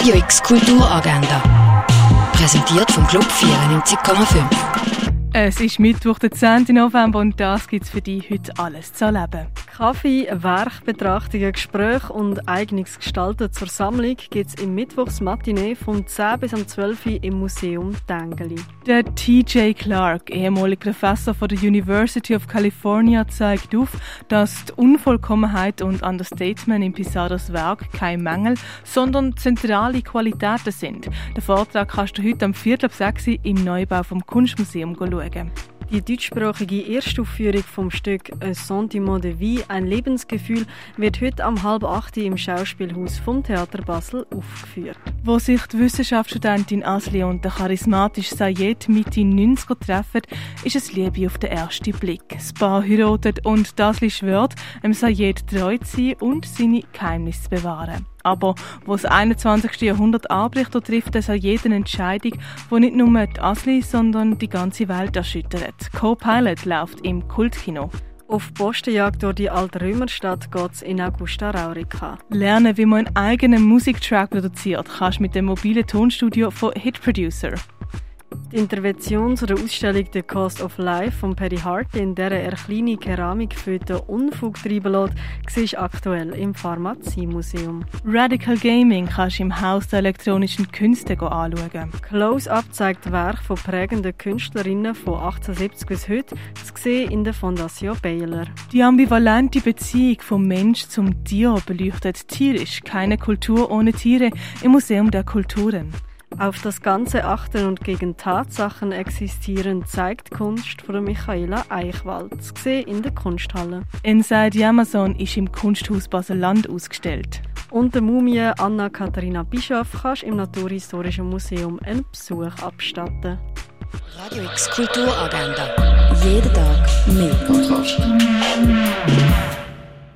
Radio X Kulturagenda. Präsentiert vom Club 94,5. Es ist Mittwoch, der 10. November und das gibt es für dich heute alles zu erleben. Kaffee, Werkbetrachtungen, Gespräche und eigenes Gestalten zur Sammlung gibt es im Mittwochsmatinee von 10 bis 12 Uhr im Museum Dengeli. Der TJ Clark, ehemaliger Professor von der University of California, zeigt auf, dass die Unvollkommenheit und Understatement in Pisaros Werk kein Mängel, sondern zentrale Qualitäten sind. Den Vortrag kannst du heute am 4. ab 6 Uhr im Neubau vom Kunstmuseum schauen. Die deutschsprachige Erstaufführung vom Stück «Un Sentiment de Vie», ein Lebensgefühl, wird heute am halb acht im Schauspielhaus vom Theater Basel aufgeführt. Wo sich die Wissenschaftsstudentin Asli und der charismatische Sayed Mitte 90 treffen, ist es Liebe auf den ersten Blick. Das Paar heiratet und Asli schwört, dem Sayed treu zu sein und seine Geheimnisse zu bewahren. Aber wo das 21. Jahrhundert anbricht, trifft es auch jede Entscheidung, die nicht nur die Asli, sondern die ganze Welt erschüttert. Co-Pilot läuft im Kultkino. Auf Postenjagd durch die alte Römerstadt geht es in Augusta Raurica. Lernen, wie man einen eigenen Musiktrack produziert, kannst du mit dem mobilen Tonstudio von Hit Producer. Die Intervention zu der Ausstellung The Cost of Life von Perry Hart, in der er kleine Keramikföten Unfug treiben lässt, siehst aktuell im Pharmaziemuseum. Radical Gaming kannst du im Haus der elektronischen Künste anschauen. Close-Up zeigt Werke von prägenden Künstlerinnen von 1870 bis heute, zu sehen in der Fondation Baylor. Die ambivalente Beziehung vom Mensch zum Tier beleuchtet tierisch keine Kultur ohne Tiere im Museum der Kulturen. Auf das ganze Achten und gegen Tatsachen existieren zeigt Kunst von Michaela Eichwald, zu sehen in der Kunsthalle. Inside the Amazon ist im Kunsthaus Basel-Land ausgestellt. Und der Mumie Anna-Katharina Bischoff kannst im Naturhistorischen Museum einen Besuch abstatten. Radio X Kulturagenda. Jeden Tag mehr.